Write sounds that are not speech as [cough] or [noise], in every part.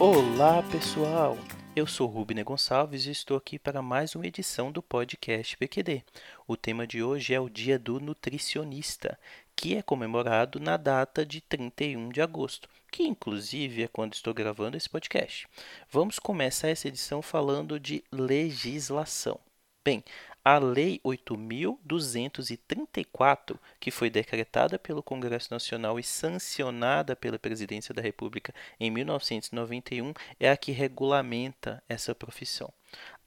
Olá, pessoal! Eu sou Rubner Gonçalves e estou aqui para mais uma edição do podcast PQD. O tema de hoje é o Dia do Nutricionista, que é comemorado na data de 31 de agosto, que inclusive é quando estou gravando esse podcast. Vamos começar essa edição falando de legislação. Bem, a Lei 8.234, que foi decretada pelo Congresso Nacional e sancionada pela Presidência da República em 1991, é a que regulamenta essa profissão.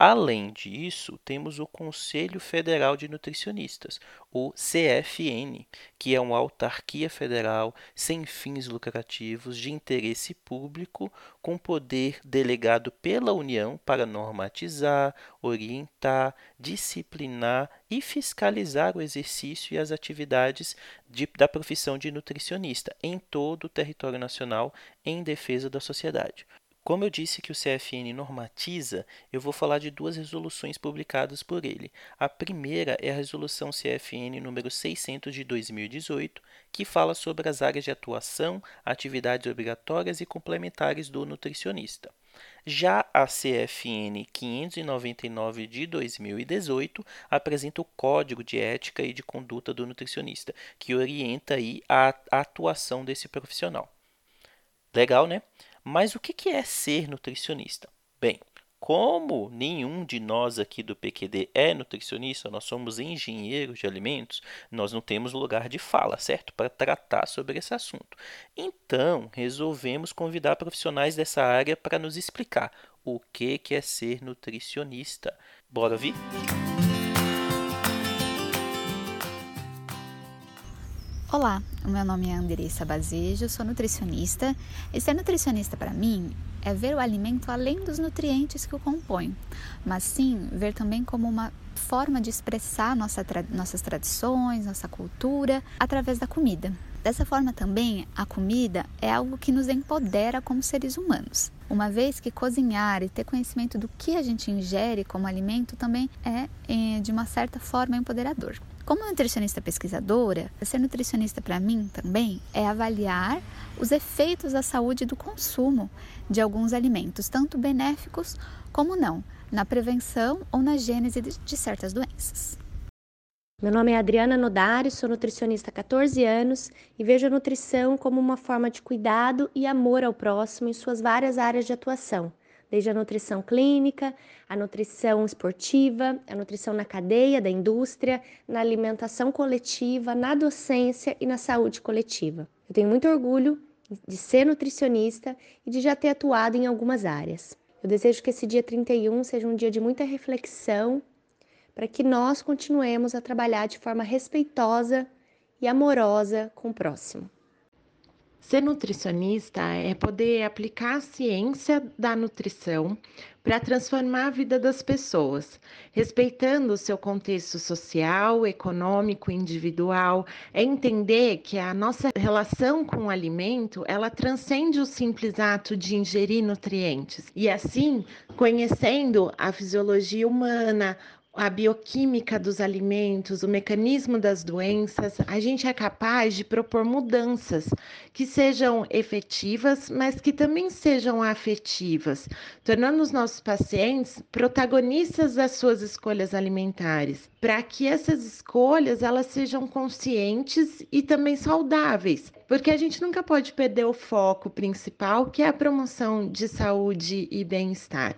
Além disso, temos o Conselho Federal de Nutricionistas, o CFN, que é uma autarquia federal sem fins lucrativos de interesse público, com poder delegado pela União para normatizar, orientar, disciplinar e fiscalizar o exercício e as atividades de, da profissão de nutricionista em todo o território nacional em defesa da sociedade. Como eu disse que o CFN normatiza, eu vou falar de duas resoluções publicadas por ele. A primeira é a resolução CFN número 600 de 2018, que fala sobre as áreas de atuação, atividades obrigatórias e complementares do nutricionista. Já a CFN 599 de 2018 apresenta o Código de Ética e de Conduta do Nutricionista, que orienta aí a atuação desse profissional. Legal, né? Mas o que é ser nutricionista? Bem, como nenhum de nós aqui do PQD é nutricionista, nós somos engenheiros de alimentos, nós não temos lugar de fala, certo? Para tratar sobre esse assunto. Então, resolvemos convidar profissionais dessa área para nos explicar o que é ser nutricionista. Bora ouvir? Olá, o meu nome é Andressa Bazejo, sou nutricionista. E ser nutricionista para mim é ver o alimento além dos nutrientes que o compõem, mas sim ver também como uma forma de expressar nossa tra nossas tradições, nossa cultura através da comida. Dessa forma também, a comida é algo que nos empodera como seres humanos. Uma vez que cozinhar e ter conhecimento do que a gente ingere como alimento também é, é de uma certa forma empoderador. Como nutricionista pesquisadora, ser nutricionista para mim também é avaliar os efeitos da saúde do consumo de alguns alimentos, tanto benéficos como não, na prevenção ou na gênese de certas doenças. Meu nome é Adriana Nodari, sou nutricionista há 14 anos e vejo a nutrição como uma forma de cuidado e amor ao próximo em suas várias áreas de atuação desde a nutrição clínica, a nutrição esportiva, a nutrição na cadeia da indústria, na alimentação coletiva, na docência e na saúde coletiva. Eu tenho muito orgulho de ser nutricionista e de já ter atuado em algumas áreas. Eu desejo que esse dia 31 seja um dia de muita reflexão para que nós continuemos a trabalhar de forma respeitosa e amorosa com o próximo. Ser nutricionista é poder aplicar a ciência da nutrição para transformar a vida das pessoas, respeitando o seu contexto social, econômico, individual. É entender que a nossa relação com o alimento, ela transcende o simples ato de ingerir nutrientes. E assim, conhecendo a fisiologia humana, a bioquímica dos alimentos, o mecanismo das doenças, a gente é capaz de propor mudanças que sejam efetivas, mas que também sejam afetivas, tornando os nossos pacientes protagonistas das suas escolhas alimentares, para que essas escolhas elas sejam conscientes e também saudáveis, porque a gente nunca pode perder o foco principal, que é a promoção de saúde e bem-estar.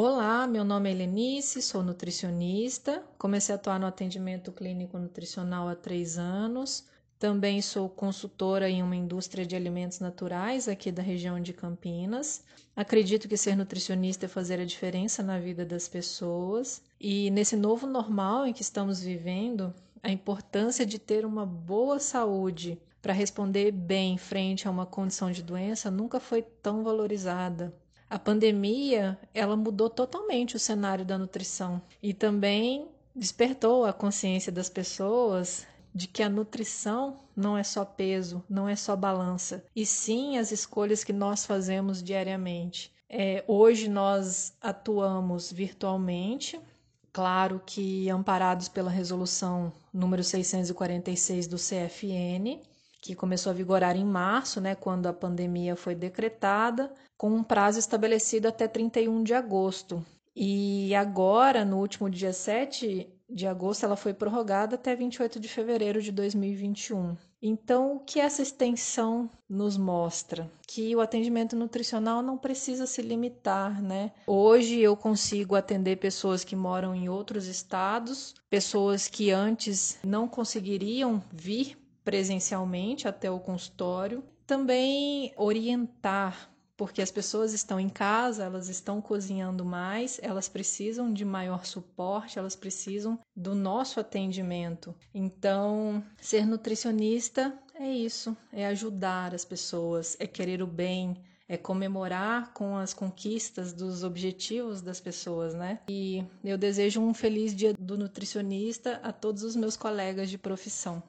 Olá, meu nome é Helenice, sou nutricionista. Comecei a atuar no atendimento clínico nutricional há três anos. Também sou consultora em uma indústria de alimentos naturais aqui da região de Campinas. Acredito que ser nutricionista é fazer a diferença na vida das pessoas. E nesse novo normal em que estamos vivendo, a importância de ter uma boa saúde para responder bem frente a uma condição de doença nunca foi tão valorizada. A pandemia, ela mudou totalmente o cenário da nutrição e também despertou a consciência das pessoas de que a nutrição não é só peso, não é só balança, e sim as escolhas que nós fazemos diariamente. É, hoje nós atuamos virtualmente, claro que amparados pela resolução número 646 do CFN, que começou a vigorar em março, né, quando a pandemia foi decretada, com um prazo estabelecido até 31 de agosto. E agora, no último dia 7 de agosto, ela foi prorrogada até 28 de fevereiro de 2021. Então, o que essa extensão nos mostra? Que o atendimento nutricional não precisa se limitar, né? Hoje eu consigo atender pessoas que moram em outros estados, pessoas que antes não conseguiriam vir presencialmente até o consultório, também orientar porque as pessoas estão em casa, elas estão cozinhando mais, elas precisam de maior suporte, elas precisam do nosso atendimento. Então, ser nutricionista é isso, é ajudar as pessoas, é querer o bem, é comemorar com as conquistas dos objetivos das pessoas, né? E eu desejo um feliz dia do nutricionista a todos os meus colegas de profissão.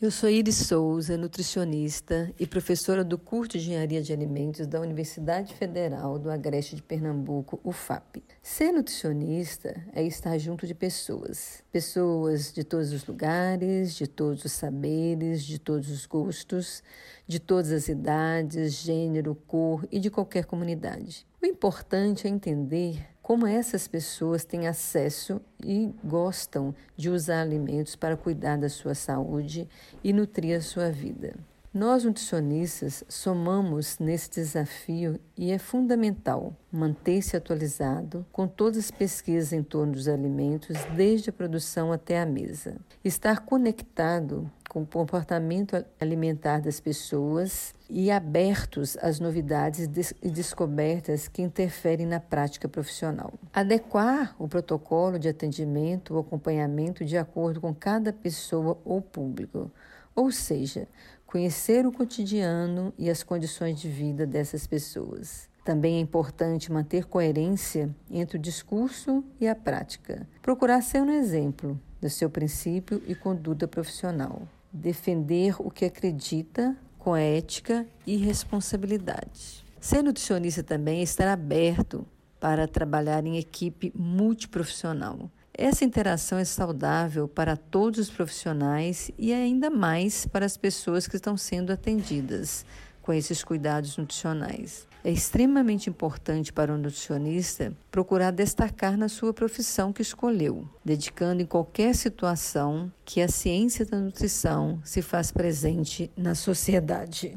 Eu sou Iris Souza, nutricionista e professora do curso de Engenharia de Alimentos da Universidade Federal do Agreste de Pernambuco, UFAP. Ser nutricionista é estar junto de pessoas, pessoas de todos os lugares, de todos os saberes, de todos os gostos, de todas as idades, gênero, cor e de qualquer comunidade. O importante é entender como essas pessoas têm acesso e gostam de usar alimentos para cuidar da sua saúde e nutrir a sua vida. Nós, nutricionistas, somamos nesse desafio e é fundamental manter-se atualizado com todas as pesquisas em torno dos alimentos, desde a produção até a mesa. Estar conectado com o comportamento alimentar das pessoas e abertos às novidades e descobertas que interferem na prática profissional. Adequar o protocolo de atendimento ou acompanhamento de acordo com cada pessoa ou público, ou seja, conhecer o cotidiano e as condições de vida dessas pessoas. Também é importante manter coerência entre o discurso e a prática. Procurar ser um exemplo do seu princípio e conduta profissional. Defender o que acredita com ética e responsabilidade. Ser nutricionista também é estar aberto para trabalhar em equipe multiprofissional. Essa interação é saudável para todos os profissionais e ainda mais para as pessoas que estão sendo atendidas com esses cuidados nutricionais. É extremamente importante para o nutricionista procurar destacar na sua profissão que escolheu, dedicando em qualquer situação que a ciência da nutrição se faz presente na sociedade.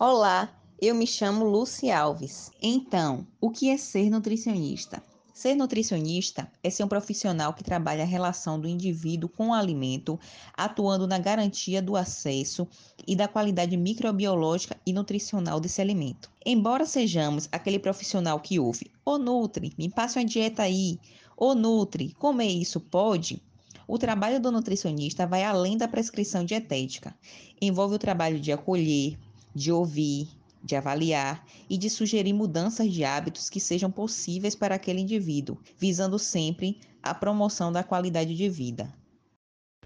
Olá, eu me chamo Lucy Alves. Então, o que é ser nutricionista? Ser nutricionista é ser um profissional que trabalha a relação do indivíduo com o alimento, atuando na garantia do acesso e da qualidade microbiológica e nutricional desse alimento. Embora sejamos aquele profissional que ouve, ô Nutri, me passe uma dieta aí, ô Nutri, comer isso pode? O trabalho do nutricionista vai além da prescrição dietética. Envolve o trabalho de acolher, de ouvir, de avaliar e de sugerir mudanças de hábitos que sejam possíveis para aquele indivíduo, visando sempre a promoção da qualidade de vida.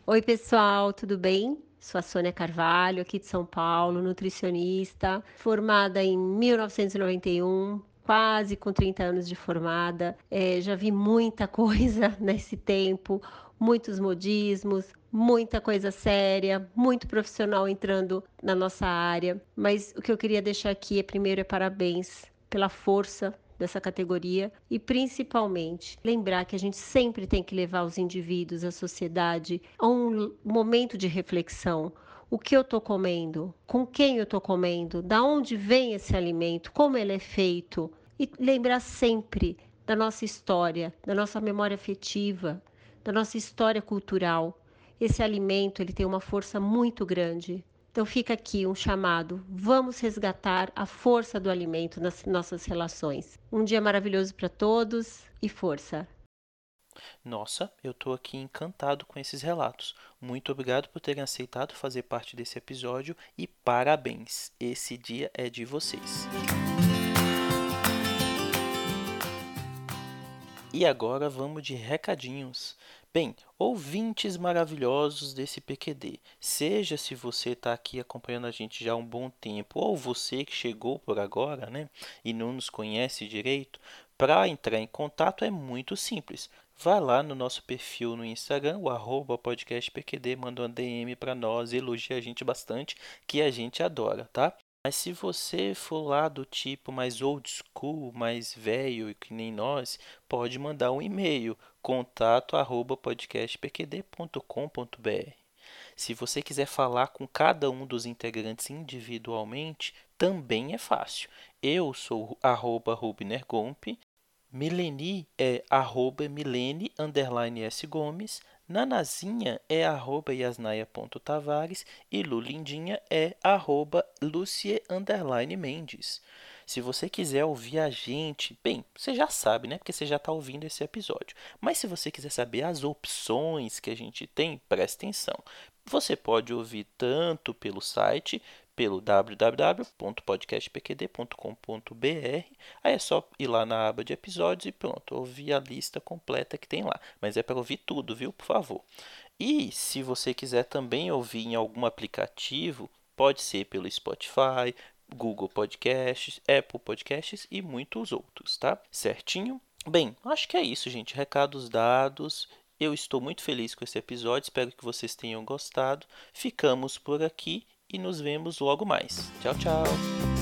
Oi, pessoal, tudo bem? Sou a Sônia Carvalho, aqui de São Paulo, nutricionista, formada em 1991, quase com 30 anos de formada. É, já vi muita [laughs] coisa nesse tempo, muitos modismos, muita coisa séria, muito profissional entrando na nossa área. Mas o que eu queria deixar aqui é primeiro é parabéns pela força dessa categoria e principalmente lembrar que a gente sempre tem que levar os indivíduos, a sociedade a um momento de reflexão. O que eu estou comendo? Com quem eu estou comendo? Da onde vem esse alimento? Como ele é feito? E lembrar sempre da nossa história, da nossa memória afetiva, da nossa história cultural esse alimento ele tem uma força muito grande. Então fica aqui um chamado. Vamos resgatar a força do alimento nas nossas relações. Um dia maravilhoso para todos e força. Nossa, eu estou aqui encantado com esses relatos. Muito obrigado por terem aceitado fazer parte desse episódio e parabéns. Esse dia é de vocês. E agora vamos de recadinhos. Bem, ouvintes maravilhosos desse PQD, seja se você está aqui acompanhando a gente já há um bom tempo, ou você que chegou por agora né, e não nos conhece direito, para entrar em contato é muito simples. Vai lá no nosso perfil no Instagram, o arroba podcastpqd, manda uma DM para nós, elogia a gente bastante, que a gente adora, tá? Mas se você for lá do tipo mais old school, mais velho que nem nós, pode mandar um e-mail contato arroba podcastpqd.com.br. Se você quiser falar com cada um dos integrantes individualmente, também é fácil. Eu sou arroba Rubner Mileni é arroba Milene underline S Gomes, Nanazinha é arroba yasnaia.tavares e Lulindinha é arroba Lucie underline Mendes. Se você quiser ouvir a gente, bem, você já sabe, né? Porque você já está ouvindo esse episódio. Mas se você quiser saber as opções que a gente tem, preste atenção. Você pode ouvir tanto pelo site, pelo www.podcastpqd.com.br. Aí é só ir lá na aba de episódios e pronto, ouvir a lista completa que tem lá. Mas é para ouvir tudo, viu? Por favor. E se você quiser também ouvir em algum aplicativo, pode ser pelo Spotify, Google Podcasts, Apple Podcasts e muitos outros, tá? Certinho? Bem, acho que é isso, gente. Recados dados. Eu estou muito feliz com esse episódio, espero que vocês tenham gostado. Ficamos por aqui e nos vemos logo mais. Tchau, tchau!